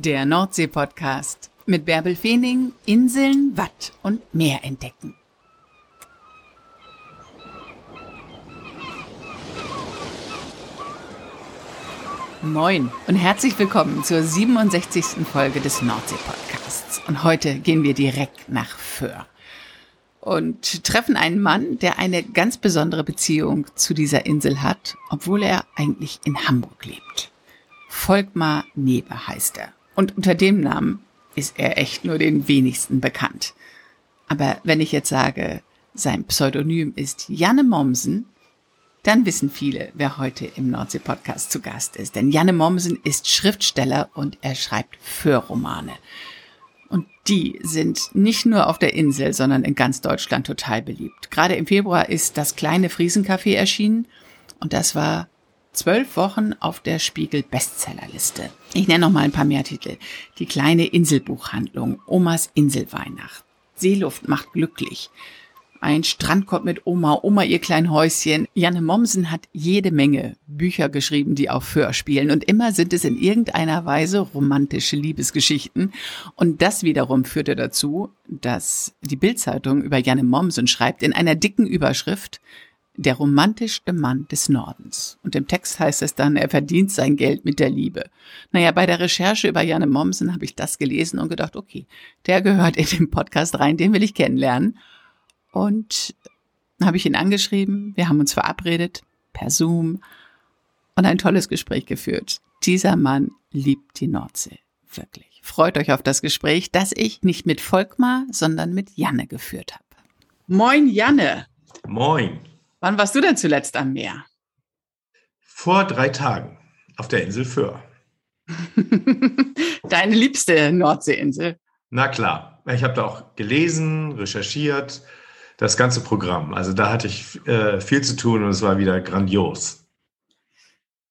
Der Nordsee-Podcast mit Bärbel Feening, Inseln, Watt und Meer entdecken. Moin und herzlich willkommen zur 67. Folge des Nordsee-Podcasts. Und heute gehen wir direkt nach Föhr und treffen einen Mann, der eine ganz besondere Beziehung zu dieser Insel hat, obwohl er eigentlich in Hamburg lebt. Volkmar Nebe heißt er. Und unter dem Namen ist er echt nur den wenigsten bekannt. Aber wenn ich jetzt sage, sein Pseudonym ist Janne Mommsen, dann wissen viele, wer heute im Nordsee-Podcast zu Gast ist. Denn Janne Mommsen ist Schriftsteller und er schreibt Fürromane. Und die sind nicht nur auf der Insel, sondern in ganz Deutschland total beliebt. Gerade im Februar ist das kleine Friesencafé erschienen und das war zwölf Wochen auf der Spiegel Bestsellerliste. Ich nenne noch mal ein paar mehr Titel. Die kleine Inselbuchhandlung, Omas Inselweihnacht, Seeluft macht glücklich. Ein Strandkorb mit Oma, Oma ihr klein Häuschen. Janne Mommsen hat jede Menge Bücher geschrieben, die auf Föhr spielen. Und immer sind es in irgendeiner Weise romantische Liebesgeschichten. Und das wiederum führte dazu, dass die Bildzeitung über Janne Mommsen schreibt in einer dicken Überschrift, der romantischste Mann des Nordens. Und im Text heißt es dann, er verdient sein Geld mit der Liebe. Naja, bei der Recherche über Janne Mommsen habe ich das gelesen und gedacht, okay, der gehört in den Podcast rein, den will ich kennenlernen. Und habe ich ihn angeschrieben, wir haben uns verabredet per Zoom und ein tolles Gespräch geführt. Dieser Mann liebt die Nordsee. Wirklich. Freut euch auf das Gespräch, das ich nicht mit Volkmar, sondern mit Janne geführt habe. Moin, Janne. Moin. Wann warst du denn zuletzt am Meer? Vor drei Tagen auf der Insel Föhr. Deine liebste Nordseeinsel. Na klar, ich habe da auch gelesen, recherchiert, das ganze Programm. Also da hatte ich äh, viel zu tun und es war wieder grandios.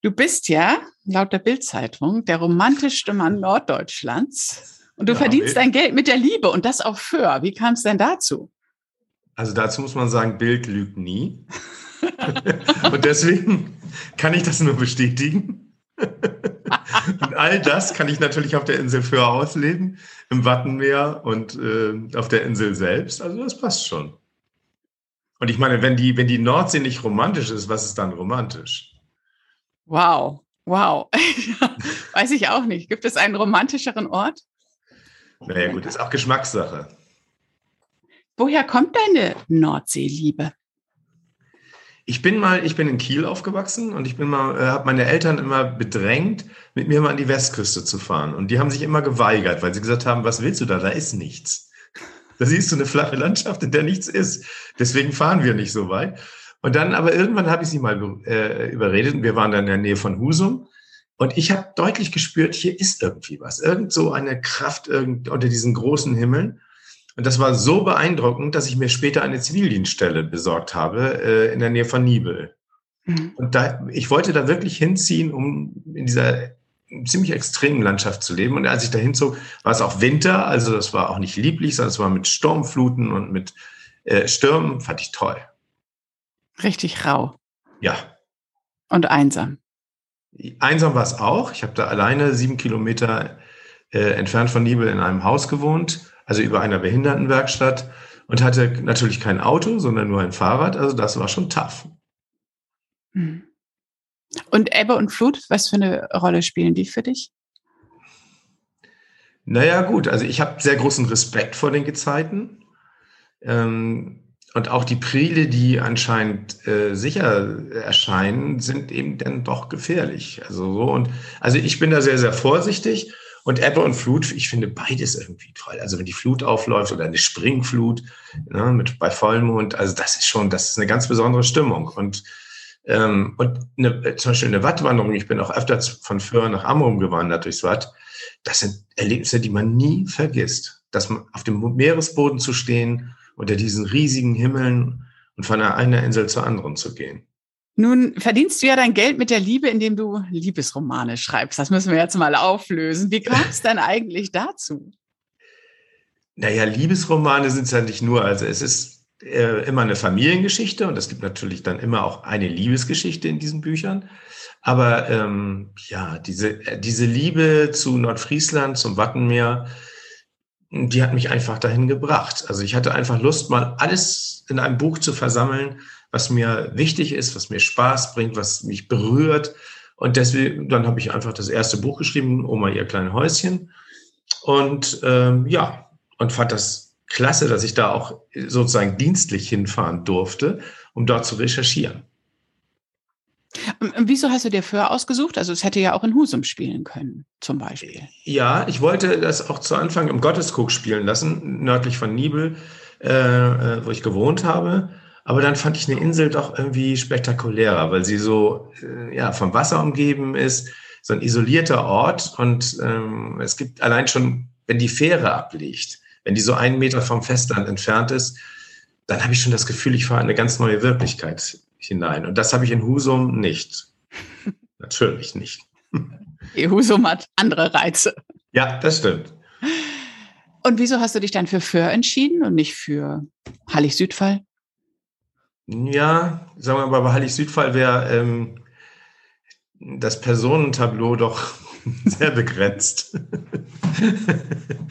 Du bist ja, laut der Bildzeitung, der romantischste Mann Norddeutschlands. Und du ja, verdienst dein Geld mit der Liebe und das auf Föhr. Wie kam es denn dazu? Also dazu muss man sagen, Bild lügt nie. und deswegen kann ich das nur bestätigen. und all das kann ich natürlich auf der Insel Föhr ausleben, im Wattenmeer und äh, auf der Insel selbst. Also das passt schon. Und ich meine, wenn die, wenn die Nordsee nicht romantisch ist, was ist dann romantisch? Wow, wow. Weiß ich auch nicht. Gibt es einen romantischeren Ort? Naja, gut, ist auch Geschmackssache. Woher kommt deine Nordseeliebe? Ich bin mal, ich bin in Kiel aufgewachsen und ich bin mal, äh, habe meine Eltern immer bedrängt, mit mir mal an die Westküste zu fahren. Und die haben sich immer geweigert, weil sie gesagt haben, was willst du da? Da ist nichts. Da siehst du eine flache Landschaft, in der nichts ist. Deswegen fahren wir nicht so weit. Und dann, aber irgendwann habe ich sie mal äh, überredet und wir waren dann in der Nähe von Husum. Und ich habe deutlich gespürt, hier ist irgendwie was. Irgend so eine Kraft irgend, unter diesen großen Himmeln. Und das war so beeindruckend, dass ich mir später eine Zivildienststelle besorgt habe äh, in der Nähe von Nibel. Mhm. Und da, ich wollte da wirklich hinziehen, um in dieser ziemlich extremen Landschaft zu leben. Und als ich da hinzog, war es auch Winter, also das war auch nicht lieblich, sondern es war mit Sturmfluten und mit äh, Stürmen, fand ich toll. Richtig rau. Ja. Und einsam. Einsam war es auch. Ich habe da alleine sieben Kilometer äh, entfernt von Nibel in einem Haus gewohnt also über einer Behindertenwerkstatt und hatte natürlich kein Auto, sondern nur ein Fahrrad. Also das war schon tough. Hm. Und Ebbe und Flut, was für eine Rolle spielen die für dich? Naja, gut, also ich habe sehr großen Respekt vor den Gezeiten. Ähm, und auch die Prile, die anscheinend äh, sicher erscheinen, sind eben dann doch gefährlich. Also so und also ich bin da sehr, sehr vorsichtig und Ebbe und Flut, ich finde beides irgendwie toll. Also wenn die Flut aufläuft oder eine Springflut ne, mit bei Vollmond, also das ist schon, das ist eine ganz besondere Stimmung. Und ähm, und eine, zum Beispiel eine Wattwanderung, ich bin auch öfter von Föhr nach Amrum gewandert durchs Watt, das sind Erlebnisse, die man nie vergisst. Dass man auf dem Meeresboden zu stehen, unter diesen riesigen Himmeln und von einer Insel zur anderen zu gehen. Nun verdienst du ja dein Geld mit der Liebe, indem du Liebesromane schreibst. Das müssen wir jetzt mal auflösen. Wie kam es denn eigentlich dazu? Naja, Liebesromane sind es ja nicht nur. Also es ist, äh, immer eine Familiengeschichte und es gibt natürlich dann immer auch eine Liebesgeschichte in diesen Büchern. Aber ähm, ja, diese, diese Liebe zu Nordfriesland, zum Wattenmeer, die hat mich einfach dahin gebracht. Also ich hatte einfach Lust, mal alles in einem Buch zu versammeln, was mir wichtig ist, was mir Spaß bringt, was mich berührt. Und deswegen, dann habe ich einfach das erste Buch geschrieben, Oma, ihr kleines Häuschen. Und ähm, ja, und fand das klasse, dass ich da auch sozusagen dienstlich hinfahren durfte, um dort zu recherchieren. Und wieso hast du dir Föhr ausgesucht? Also es hätte ja auch in Husum spielen können, zum Beispiel. Ja, ich wollte das auch zu Anfang im Gotteskrug spielen lassen, nördlich von Nibel, äh, äh, wo ich gewohnt habe. Aber dann fand ich eine Insel doch irgendwie spektakulärer, weil sie so äh, ja, vom Wasser umgeben ist, so ein isolierter Ort. Und ähm, es gibt allein schon, wenn die Fähre abliegt, wenn die so einen Meter vom Festland entfernt ist, dann habe ich schon das Gefühl, ich fahre in eine ganz neue Wirklichkeit hinein. Und das habe ich in Husum nicht. Natürlich nicht. Husum hat andere Reize. Ja, das stimmt. Und wieso hast du dich dann für Föhr entschieden und nicht für Hallig-Südfall? Ja, sagen wir mal, bei Hallig-Südfall wäre ähm, das Personentableau doch sehr begrenzt.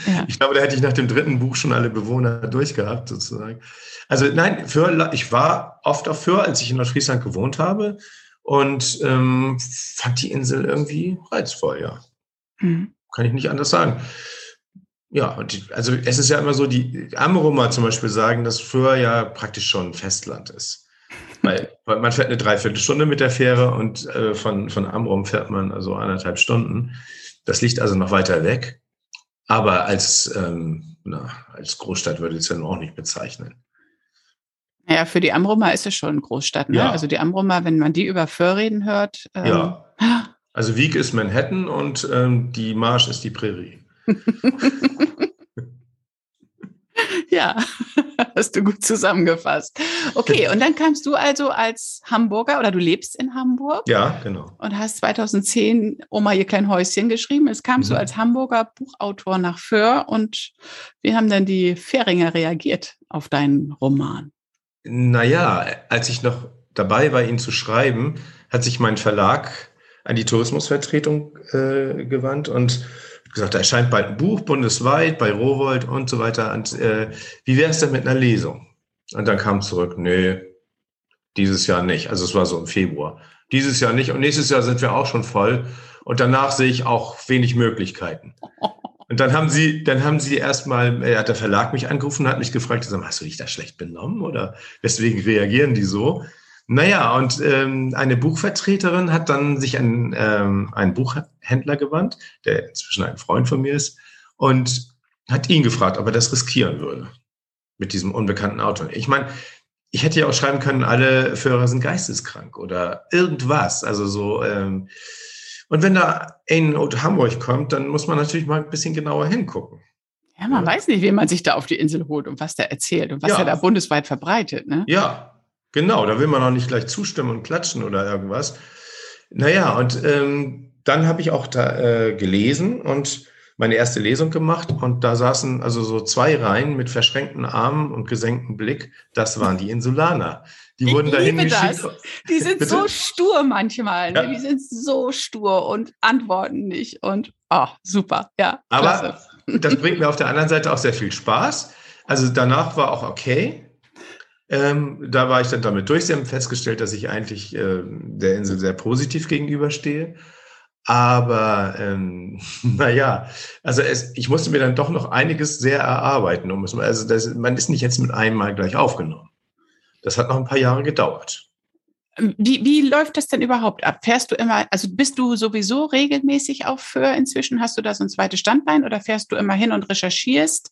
Ja. Ich glaube, da hätte ich nach dem dritten Buch schon alle Bewohner durchgehabt, sozusagen. Also nein, für, ich war oft auf Föhr, als ich in Nordfriesland gewohnt habe und ähm, fand die Insel irgendwie reizvoll, ja. Mhm. Kann ich nicht anders sagen. Ja, die, also es ist ja immer so, die Amrumer zum Beispiel sagen, dass Föhr ja praktisch schon Festland ist. Weil, man fährt eine Dreiviertelstunde mit der Fähre und äh, von, von Amrum fährt man also anderthalb Stunden. Das liegt also noch weiter weg. Aber als, ähm, na, als Großstadt würde ich es ja auch nicht bezeichnen. Ja, für die Amrumer ist es schon eine Großstadt. Ne? Ja. Also die Amrumer, wenn man die über Föhr reden hört. Ähm, ja. Also Wieg ist Manhattan und ähm, die Marsch ist die Prärie. ja, hast du gut zusammengefasst. Okay, und dann kamst du also als Hamburger oder du lebst in Hamburg. Ja, genau. Und hast 2010 Oma ihr klein Häuschen geschrieben. Es kamst mhm. du als Hamburger Buchautor nach Föhr und wie haben denn die Fähringer reagiert auf deinen Roman? Naja, als ich noch dabei war, ihn zu schreiben, hat sich mein Verlag an die Tourismusvertretung äh, gewandt und gesagt, da erscheint bald ein Buch bundesweit bei Rowold und so weiter. Und äh, wie wäre es denn mit einer Lesung? Und dann kam zurück, nee, dieses Jahr nicht. Also es war so im Februar. Dieses Jahr nicht und nächstes Jahr sind wir auch schon voll. Und danach sehe ich auch wenig Möglichkeiten. Und dann haben sie, dann haben sie erstmal, er hat der Verlag mich angerufen und hat mich gefragt, hast du dich da schlecht benommen oder weswegen reagieren die so? Naja, und ähm, eine Buchvertreterin hat dann sich an ähm, einen Buchhändler gewandt, der inzwischen ein Freund von mir ist, und hat ihn gefragt, ob er das riskieren würde mit diesem unbekannten Autor. Ich meine, ich hätte ja auch schreiben können, alle Führer sind geisteskrank oder irgendwas. Also so, ähm, und wenn da ein Hamburg kommt, dann muss man natürlich mal ein bisschen genauer hingucken. Ja, man ja. weiß nicht, wen man sich da auf die Insel holt und was der erzählt und was ja. er da bundesweit verbreitet. Ne? Ja, genau. Da will man auch nicht gleich zustimmen und klatschen oder irgendwas. Naja, und ähm, dann habe ich auch da äh, gelesen und meine erste Lesung gemacht und da saßen also so zwei Reihen mit verschränkten Armen und gesenktem Blick. Das waren die Insulaner. Die ich wurden dahin geschickt. Das. Die sind so stur manchmal. Ne? Ja. Die sind so stur und antworten nicht. Und oh, super. Ja. Aber klasse. das bringt mir auf der anderen Seite auch sehr viel Spaß. Also danach war auch okay. Ähm, da war ich dann damit durch. Sie haben festgestellt, dass ich eigentlich äh, der Insel sehr positiv gegenüberstehe. Aber ähm, naja, also es, ich musste mir dann doch noch einiges sehr erarbeiten. Um es, also das, man ist nicht jetzt mit einem Mal gleich aufgenommen. Das hat noch ein paar Jahre gedauert. Wie, wie läuft das denn überhaupt ab? Fährst du immer, also bist du sowieso regelmäßig auf Föhr inzwischen? Hast du da so ein zweites Standbein oder fährst du immer hin und recherchierst,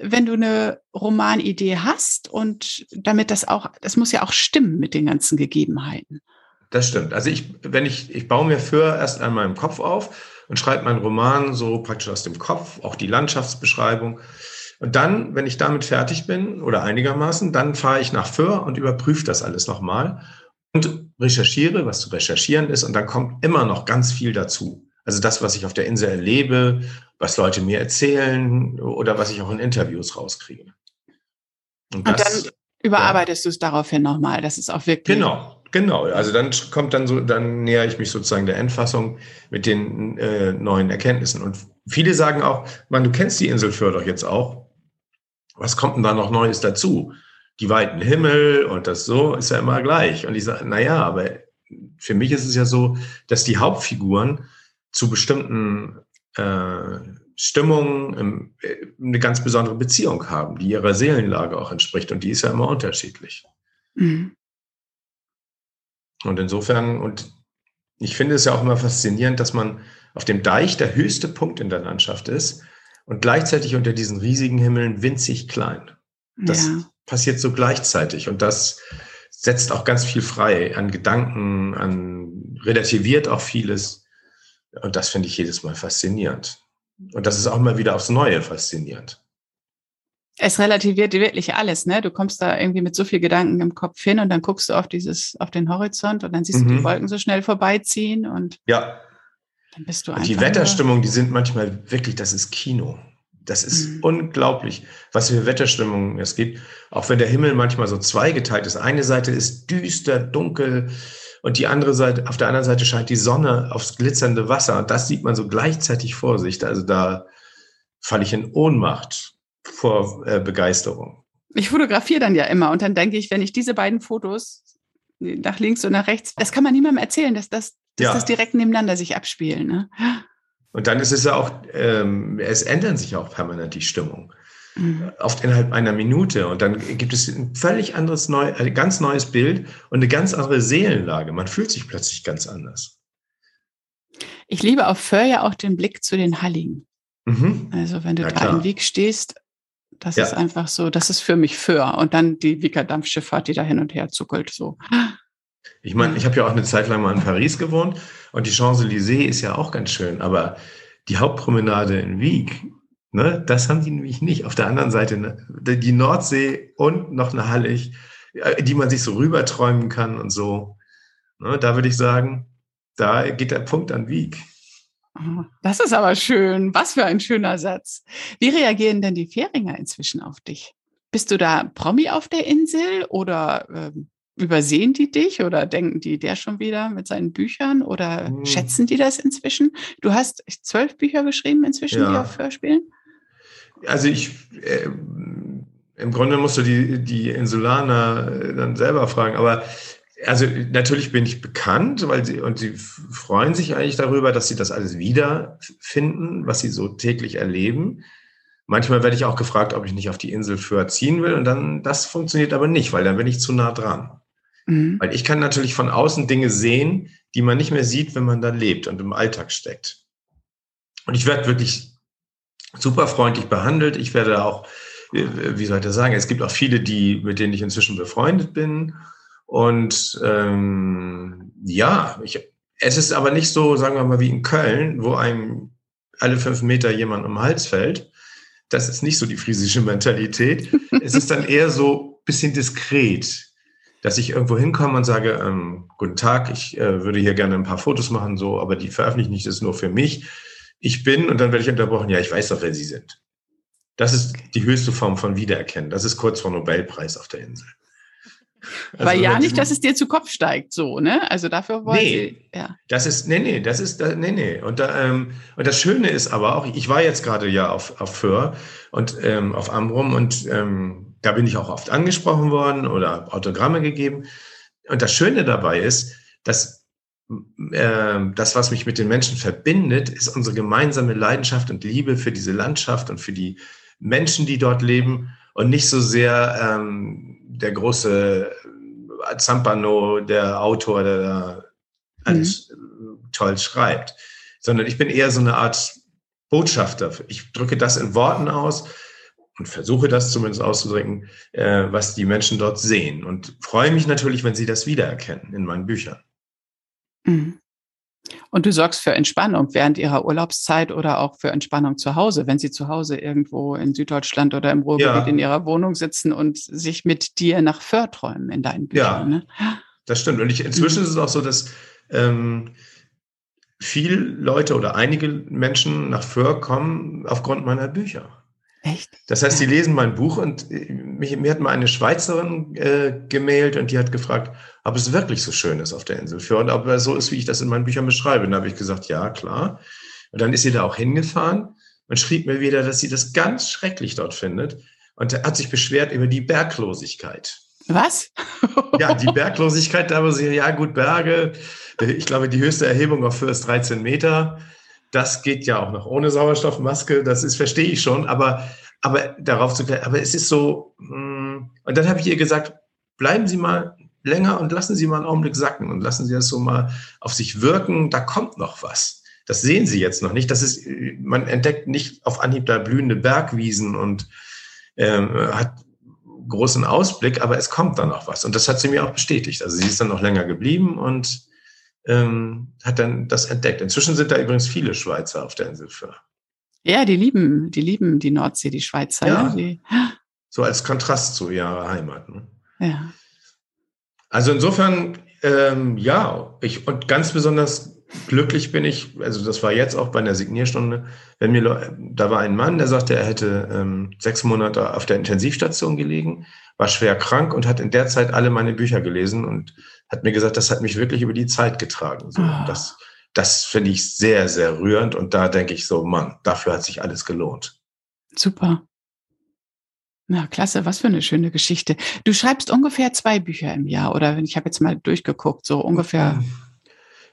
wenn du eine Romanidee hast? Und damit das auch, das muss ja auch stimmen mit den ganzen Gegebenheiten. Das stimmt. Also ich, wenn ich, ich baue mir für erst einmal im Kopf auf und schreibe meinen Roman so praktisch aus dem Kopf, auch die Landschaftsbeschreibung. Und dann, wenn ich damit fertig bin oder einigermaßen, dann fahre ich nach Föhr und überprüfe das alles nochmal und recherchiere, was zu recherchieren ist. Und dann kommt immer noch ganz viel dazu. Also das, was ich auf der Insel erlebe, was Leute mir erzählen oder was ich auch in Interviews rauskriege. Und, und dann Überarbeitest ja. du es daraufhin nochmal, das ist auch wirklich. Genau, genau. Also dann kommt dann so, dann näher ich mich sozusagen der Endfassung mit den äh, neuen Erkenntnissen. Und viele sagen auch, man, du kennst die Insel für doch jetzt auch. Was kommt denn da noch Neues dazu? Die weiten Himmel und das so ist ja immer gleich. Und ich sage, naja, aber für mich ist es ja so, dass die Hauptfiguren zu bestimmten äh, Stimmungen äh, eine ganz besondere Beziehung haben, die ihrer Seelenlage auch entspricht. Und die ist ja immer unterschiedlich. Mhm. Und insofern, und ich finde es ja auch immer faszinierend, dass man auf dem Deich der höchste Punkt in der Landschaft ist und gleichzeitig unter diesen riesigen Himmeln winzig klein. Das ja. passiert so gleichzeitig und das setzt auch ganz viel frei an Gedanken, an relativiert auch vieles. Und das finde ich jedes Mal faszinierend. Und das ist auch mal wieder aufs Neue faszinierend. Es relativiert wirklich alles, ne? Du kommst da irgendwie mit so viel Gedanken im Kopf hin und dann guckst du auf dieses, auf den Horizont und dann siehst mhm. du die mhm. Wolken so schnell vorbeiziehen und ja. dann bist du einfach. Und die Wetterstimmung, die sind manchmal wirklich, das ist Kino. Das ist mhm. unglaublich, was für Wetterstimmungen es gibt. Auch wenn der Himmel manchmal so zweigeteilt ist. Eine Seite ist düster, dunkel und die andere Seite, auf der anderen Seite scheint die Sonne aufs glitzernde Wasser. Und das sieht man so gleichzeitig vor sich. Also da falle ich in Ohnmacht vor äh, Begeisterung. Ich fotografiere dann ja immer und dann denke ich, wenn ich diese beiden Fotos nach links und nach rechts, das kann man niemandem erzählen, dass das, dass ja. das direkt nebeneinander sich abspielen. Ne? Und dann ist es ja auch, ähm, es ändern sich auch permanent die Stimmung. Mhm. Oft innerhalb einer Minute. Und dann gibt es ein völlig anderes, neu, ein ganz neues Bild und eine ganz andere Seelenlage. Man fühlt sich plötzlich ganz anders. Ich liebe auf Föhr ja auch den Blick zu den Halligen. Mhm. Also wenn du ja, da klar. im Weg stehst, das ja. ist einfach so, das ist für mich Föhr. Und dann die Wieker-Dampfschifffahrt, die da hin und her zuckelt. So. Ich meine, ich habe ja auch eine Zeit lang mal in Paris gewohnt und die Champs-Élysées ist ja auch ganz schön, aber die Hauptpromenade in Wieg, ne, das haben die nämlich nicht. Auf der anderen Seite ne, die Nordsee und noch eine Hallig, äh, die man sich so rüberträumen kann und so. Ne, da würde ich sagen, da geht der Punkt an Wieg. Oh, das ist aber schön. Was für ein schöner Satz. Wie reagieren denn die Fähringer inzwischen auf dich? Bist du da Promi auf der Insel oder ähm, übersehen die dich oder denken die der schon wieder mit seinen Büchern oder hm. schätzen die das inzwischen? Du hast zwölf Bücher geschrieben inzwischen, ja. die auf Hörspielen? Also ich, äh, im Grunde musst du die, die Insulaner äh, dann selber fragen, aber also natürlich bin ich bekannt, weil sie und sie freuen sich eigentlich darüber, dass sie das alles wiederfinden, was sie so täglich erleben. Manchmal werde ich auch gefragt, ob ich nicht auf die Insel für ziehen will und dann das funktioniert aber nicht, weil dann bin ich zu nah dran. Mhm. Weil ich kann natürlich von außen Dinge sehen, die man nicht mehr sieht, wenn man da lebt und im Alltag steckt. Und ich werde wirklich super freundlich behandelt. Ich werde auch, äh, wie soll ich das sagen, es gibt auch viele, die, mit denen ich inzwischen befreundet bin und ähm, ja, ich, es ist aber nicht so, sagen wir mal, wie in Köln, wo einem alle fünf Meter jemand um den Hals fällt. Das ist nicht so die friesische Mentalität. es ist dann eher so bisschen diskret, dass ich irgendwo hinkomme und sage, ähm, guten Tag, ich äh, würde hier gerne ein paar Fotos machen, so, aber die veröffentliche ich das nur für mich. Ich bin, und dann werde ich unterbrochen, ja, ich weiß doch, wer Sie sind. Das ist die höchste Form von Wiedererkennen. Das ist kurz vor Nobelpreis auf der Insel. Also Weil ja nicht, dass es dir zu Kopf steigt, so, ne? Also dafür wollen nee, sie, ja. Das ist, nee, nee, das ist, nee, nee. Und, da, ähm, und das Schöne ist aber auch, ich war jetzt gerade ja auf, auf Föhr und ähm, auf Amrum und ähm, da bin ich auch oft angesprochen worden oder Autogramme gegeben. Und das Schöne dabei ist, dass das, was mich mit den Menschen verbindet, ist unsere gemeinsame Leidenschaft und Liebe für diese Landschaft und für die Menschen, die dort leben und nicht so sehr ähm, der große Zampano, der Autor, der da alles mhm. toll schreibt, sondern ich bin eher so eine Art Botschafter. Ich drücke das in Worten aus und versuche das zumindest auszudrücken, äh, was die Menschen dort sehen und freue mich natürlich, wenn sie das wiedererkennen in meinen Büchern. Mhm. Und du sorgst für Entspannung während ihrer Urlaubszeit oder auch für Entspannung zu Hause, wenn sie zu Hause irgendwo in Süddeutschland oder im Ruhrgebiet ja. in ihrer Wohnung sitzen und sich mit dir nach Föhr träumen in deinen Büchern. Ja, ne? das stimmt. Und ich, inzwischen mhm. ist es auch so, dass ähm, viele Leute oder einige Menschen nach Föhr kommen aufgrund meiner Bücher. Echt? Das heißt, die lesen mein Buch und äh, mich, mir hat mal eine Schweizerin äh, gemailt und die hat gefragt, ob es wirklich so schön ist auf der Insel für und ob es so ist, wie ich das in meinen Büchern beschreibe. Und da habe ich gesagt, ja, klar. Und dann ist sie da auch hingefahren und schrieb mir wieder, dass sie das ganz schrecklich dort findet und hat sich beschwert über die Berglosigkeit. Was? ja, die Berglosigkeit, da wo sie, ja gut, Berge, ich glaube, die höchste Erhebung auf Föhr ist 13 Meter. Das geht ja auch noch ohne Sauerstoffmaske, das ist, verstehe ich schon, aber, aber darauf zu, aber es ist so, mm, und dann habe ich ihr gesagt, bleiben Sie mal länger und lassen Sie mal einen Augenblick sacken und lassen Sie das so mal auf sich wirken, da kommt noch was. Das sehen Sie jetzt noch nicht. Das ist, man entdeckt nicht auf Anhieb da blühende Bergwiesen und ähm, hat großen Ausblick, aber es kommt dann noch was. Und das hat sie mir auch bestätigt. Also sie ist dann noch länger geblieben und ähm, hat dann das entdeckt. Inzwischen sind da übrigens viele Schweizer auf der Insel für. Ja, die lieben, die lieben die Nordsee, die Schweizer. Ja. Die, so als Kontrast zu ihrer Heimat. Ne? ja. Also insofern, ähm, ja, ich und ganz besonders glücklich bin ich, also das war jetzt auch bei einer Signierstunde, wenn mir, da war ein Mann, der sagte, er hätte ähm, sechs Monate auf der Intensivstation gelegen, war schwer krank und hat in der Zeit alle meine Bücher gelesen und hat mir gesagt, das hat mich wirklich über die Zeit getragen. So, Ah. Das, das finde ich sehr, sehr rührend und da denke ich so, Mann, dafür hat sich alles gelohnt. Super. Na, klasse, was für eine schöne Geschichte. Du schreibst ungefähr zwei Bücher im Jahr, oder ich habe jetzt mal durchgeguckt, so ungefähr.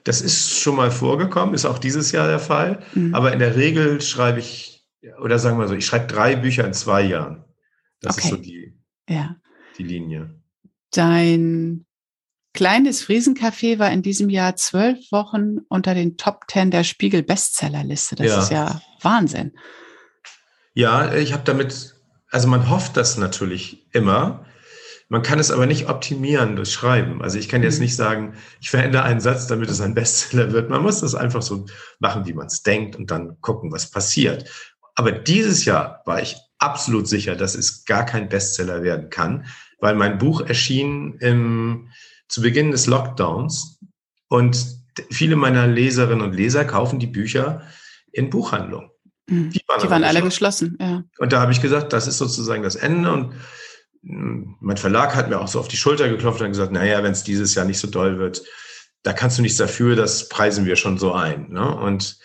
Das ist schon mal vorgekommen, ist auch dieses Jahr der Fall. Mhm. Aber in der Regel schreibe ich, oder sagen wir so, ich schreibe drei Bücher in zwei Jahren. Das Okay. ist so die, Ja. die Linie. Dein kleines Friesencafé war in diesem Jahr zwölf Wochen unter den Top Ten der Spiegel Bestsellerliste. Das Ja. ist ja Wahnsinn. Ja, ich habe damit, also man hofft das natürlich immer. Man kann es aber nicht optimieren durch Schreiben. Also ich kann jetzt Mhm. nicht sagen, ich verändere einen Satz, damit es ein Bestseller wird. Man muss das einfach so machen, wie man es denkt und dann gucken, was passiert. Aber dieses Jahr war ich absolut sicher, dass es gar kein Bestseller werden kann, weil mein Buch erschien im, zu Beginn des Lockdowns und viele meiner Leserinnen und Leser kaufen die Bücher in Buchhandlungen. Mhm. Die waren, Die waren alle geschlossen. ja. Und da habe ich gesagt, das ist sozusagen das Ende. Und mh, mein Verlag hat mir auch so auf die Schulter geklopft und gesagt, naja, wenn es dieses Jahr nicht so doll wird, da kannst du nichts dafür, das preisen wir schon so ein. Ne? Und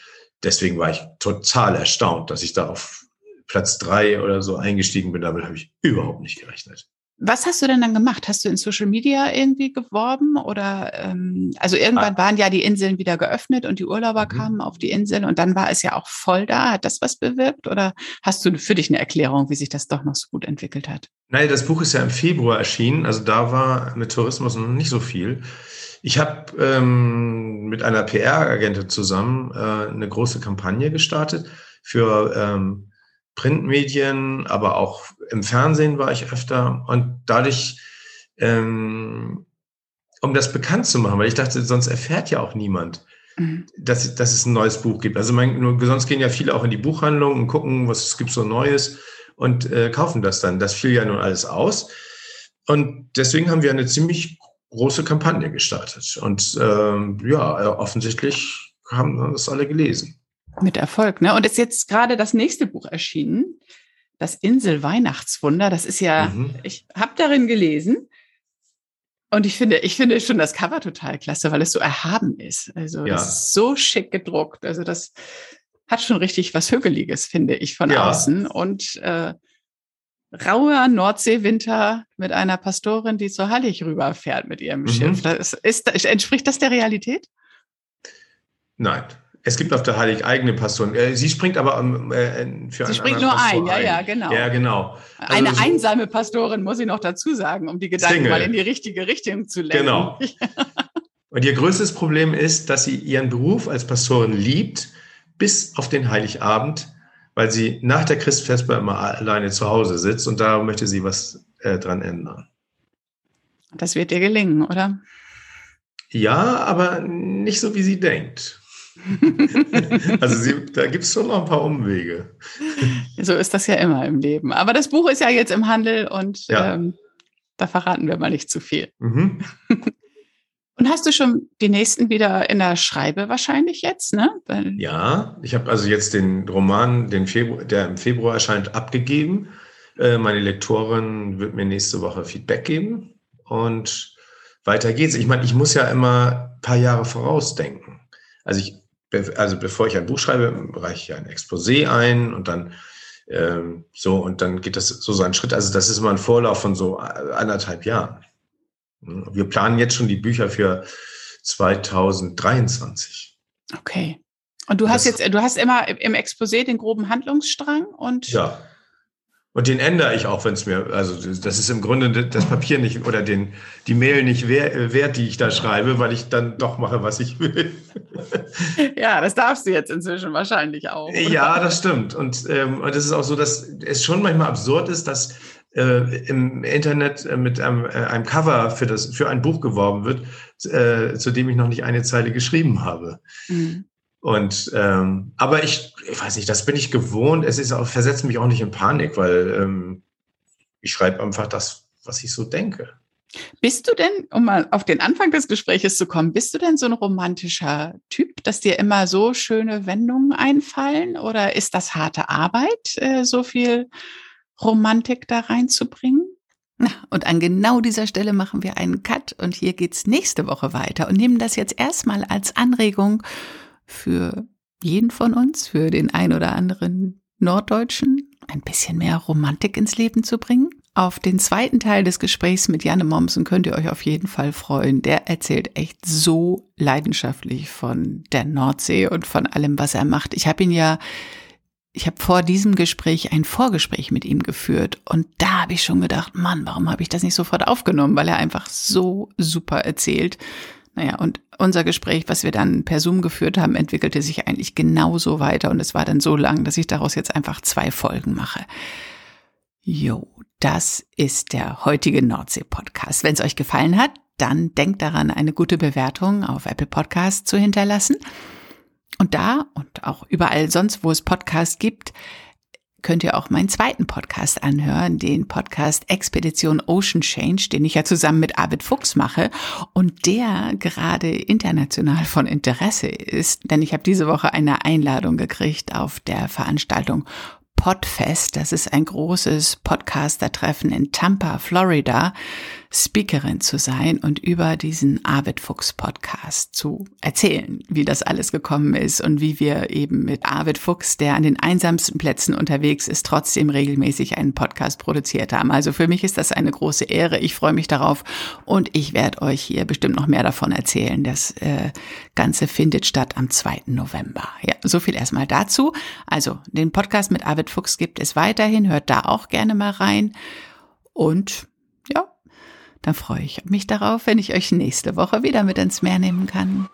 deswegen war ich total erstaunt, dass ich da auf Platz drei oder so eingestiegen bin. Damit habe ich überhaupt nicht gerechnet. Was hast du denn dann gemacht? Hast du in Social Media irgendwie geworben oder ähm, also irgendwann waren ja die Inseln wieder geöffnet und die Urlauber Ah. Mhm. kamen auf die Insel und dann war es ja auch voll da. Hat das was bewirkt oder hast du für dich eine Erklärung, wie sich das doch noch so gut entwickelt hat? Nein, das Buch ist ja im Februar erschienen, also da war mit Tourismus noch nicht so viel. Ich habe ähm, mit einer PR-Agentin zusammen äh, eine große Kampagne gestartet für ähm, Printmedien, aber auch im Fernsehen war ich öfter und dadurch, ähm, um das bekannt zu machen, weil ich dachte, sonst erfährt ja auch niemand, Mhm. dass, dass es ein neues Buch gibt. Also mein, sonst gehen ja viele auch in die Buchhandlung und gucken, was es gibt so Neues und äh, kaufen das dann. Das fiel ja nun alles aus. Und deswegen haben wir eine ziemlich große Kampagne gestartet. Und ähm, ja, offensichtlich haben das alle gelesen. Mit Erfolg, ne? Und ist jetzt gerade das nächste Buch erschienen, das Insel Weihnachtswunder. Das ist ja, Mhm. ich habe darin gelesen und ich finde, ich finde schon das Cover total klasse, weil es so erhaben ist. Also Ja. das ist so schick gedruckt. Also das hat schon richtig was Hügeliges, finde ich, von Ja. außen. Und äh, rauer Nordseewinter mit einer Pastorin, die zur Hallig rüberfährt mit ihrem Mhm. Schiff. Das ist, entspricht das der Realität? Nein. Es gibt auf der Heilig eigene Pastoren. Äh, Sie springt aber ähm, äh, für Sie springt nur Pastor ein, ja, ja, genau. Ja, genau. Also Eine so- einsame Pastorin muss ich noch dazu sagen, um die Gedanken Single. mal in die richtige Richtung zu lenken. Genau. Und ihr größtes Problem ist, dass sie ihren Beruf als Pastorin liebt, bis auf den Heiligabend, weil sie nach der Christfesper immer alleine zu Hause sitzt und da möchte sie was äh, dran ändern. Das wird dir gelingen, oder? Ja, aber nicht so, wie sie denkt. Also sie, da gibt es schon noch ein paar Umwege. So ist das ja immer im Leben. Aber das Buch ist ja jetzt im Handel und Ja. ähm, da verraten wir mal nicht zu viel. Mhm. Und hast du schon die nächsten wieder in der Schreibe wahrscheinlich jetzt, ne? Ja, ich habe also jetzt den Roman, den Februar, der im Februar erscheint, abgegeben. Äh, meine Lektorin wird mir nächste Woche Feedback geben und weiter geht's. Ich meine, ich muss ja immer ein paar Jahre vorausdenken. Also ich, also bevor ich ein Buch schreibe, reiche ich ein Exposé ein und dann ähm, so und dann geht das so ein Schritt. Also das ist immer ein Vorlauf von so anderthalb Jahren. Wir planen jetzt schon die Bücher für 2023. Okay. Und du hast das, jetzt, du hast immer im Exposé den groben Handlungsstrang und. Ja. Und den ändere ich auch, wenn es mir, also das ist im Grunde das Papier nicht oder den, die Mail nicht wert, die ich da schreibe, weil ich dann doch mache, was ich will. Ja, das darfst du jetzt inzwischen wahrscheinlich auch. Oder? Ja, das stimmt. Und, ähm, und es ist auch so, dass es schon manchmal absurd ist, dass äh, im Internet äh, mit einem, äh, einem Cover für, das, für ein Buch geworben wird, äh, zu dem ich noch nicht eine Zeile geschrieben habe. Mhm. Und ähm, aber ich, ich weiß nicht, das bin ich gewohnt. Es ist auch, versetzt mich auch nicht in Panik, weil ähm, ich schreibe einfach das, was ich so denke. Bist du denn, um mal auf den Anfang des Gespräches zu kommen, bist du denn so ein romantischer Typ, dass dir immer so schöne Wendungen einfallen? Oder ist das harte Arbeit, äh, so viel Romantik da reinzubringen. Und an genau dieser Stelle machen wir einen Cut und hier geht's nächste Woche weiter und nehmen das jetzt erstmal als Anregung für jeden von uns, für den ein oder anderen Norddeutschen, ein bisschen mehr Romantik ins Leben zu bringen. Auf den zweiten Teil des Gesprächs mit Janne Mommsen könnt ihr euch auf jeden Fall freuen. Der erzählt echt so leidenschaftlich von der Nordsee und von allem, was er macht. Ich habe ihn ja ich habe vor diesem Gespräch ein Vorgespräch mit ihm geführt und da habe ich schon gedacht, Mann, warum habe ich das nicht sofort aufgenommen, weil er einfach so super erzählt. Naja, und unser Gespräch, was wir dann per Zoom geführt haben, entwickelte sich eigentlich genauso weiter und es war dann so lang, dass ich daraus jetzt einfach zwei Folgen mache. Jo, das ist der heutige Nordsee-Podcast. Wenn es euch gefallen hat, dann denkt daran, eine gute Bewertung auf Apple Podcast zu hinterlassen. Und da und auch überall sonst, wo es Podcasts gibt, könnt ihr auch meinen zweiten Podcast anhören, den Podcast Expedition Ocean Change, den ich ja zusammen mit Arvid Fuchs mache und der gerade international von Interesse ist, denn ich habe diese Woche eine Einladung gekriegt auf der Veranstaltung Podfest. Das ist ein großes Podcaster-Treffen in Tampa, Florida, Speakerin zu sein und über diesen Arvid Fuchs Podcast zu erzählen, wie das alles gekommen ist und wie wir eben mit Arvid Fuchs, der an den einsamsten Plätzen unterwegs ist, trotzdem regelmäßig einen Podcast produziert haben. Also für mich ist das eine große Ehre. Ich freue mich darauf und ich werde euch hier bestimmt noch mehr davon erzählen. Das äh, Ganze findet statt am 2. November. Ja, so viel erstmal dazu. Also den Podcast mit Arvid Fuchs gibt es weiterhin. Hört da auch gerne mal rein. Und ja, dann freue ich mich darauf, wenn ich euch nächste Woche wieder mit ins Meer nehmen kann.